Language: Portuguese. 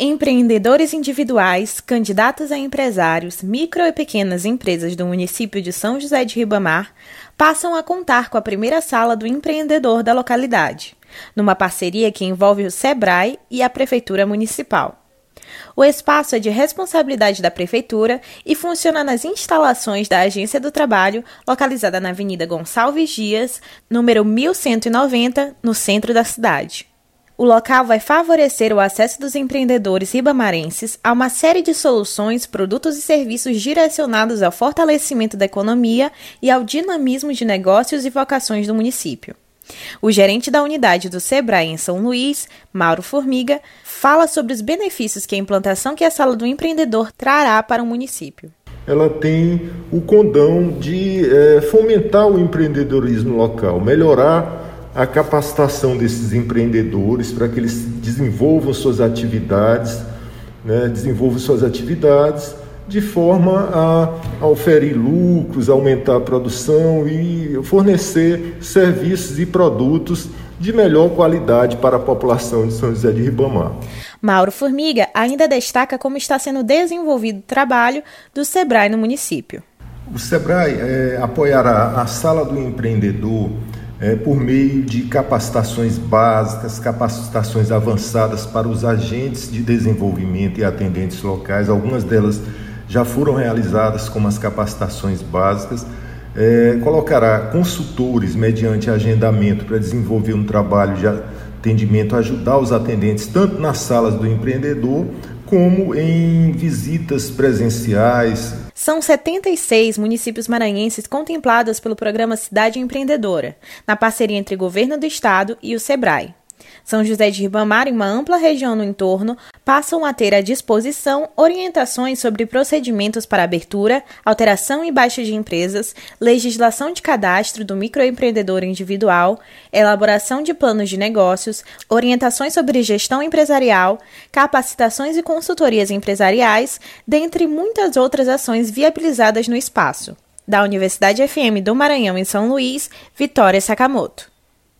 Empreendedores individuais, candidatos a empresários, micro e pequenas empresas do município de São José de Ribamar passam a contar com a primeira sala do empreendedor da localidade, numa parceria que envolve o SEBRAE e a Prefeitura Municipal. O espaço é de responsabilidade da Prefeitura e funciona nas instalações da Agência do Trabalho, localizada na Avenida Gonçalves Dias, número 1190, no centro da cidade. O local vai favorecer o acesso dos empreendedores ribamarenses a uma série de soluções, produtos e serviços direcionados ao fortalecimento da economia e ao dinamismo de negócios e vocações do município. O gerente da unidade do Sebrae em São Luís, Mauro Formiga, fala sobre os benefícios que a implantação que a Sala do Empreendedor trará para o município. Ela tem o condão de é, fomentar o empreendedorismo local, melhorar a capacitação desses empreendedores para que eles desenvolvam suas atividades, né, desenvolvam suas atividades de forma a, a oferir lucros, aumentar a produção e fornecer serviços e produtos de melhor qualidade para a população de São José de Ribamar. Mauro Formiga ainda destaca como está sendo desenvolvido o trabalho do SEBRAE no município. O SEBRAE é, apoiará a Sala do Empreendedor é, por meio de capacitações básicas, capacitações avançadas para os agentes de desenvolvimento e atendentes locais. Algumas delas já foram realizadas como as capacitações básicas. É, colocará consultores mediante agendamento para desenvolver um trabalho de atendimento, ajudar os atendentes tanto nas salas do empreendedor como em visitas presenciais, são 76 municípios maranhenses contemplados pelo programa Cidade Empreendedora, na parceria entre o governo do estado e o SEBRAE. São José de Ribamar e uma ampla região no entorno passam a ter à disposição orientações sobre procedimentos para abertura, alteração e baixa de empresas, legislação de cadastro do microempreendedor individual, elaboração de planos de negócios, orientações sobre gestão empresarial, capacitações e consultorias empresariais, dentre muitas outras ações viabilizadas no espaço. Da Universidade FM do Maranhão em São Luís, Vitória Sakamoto.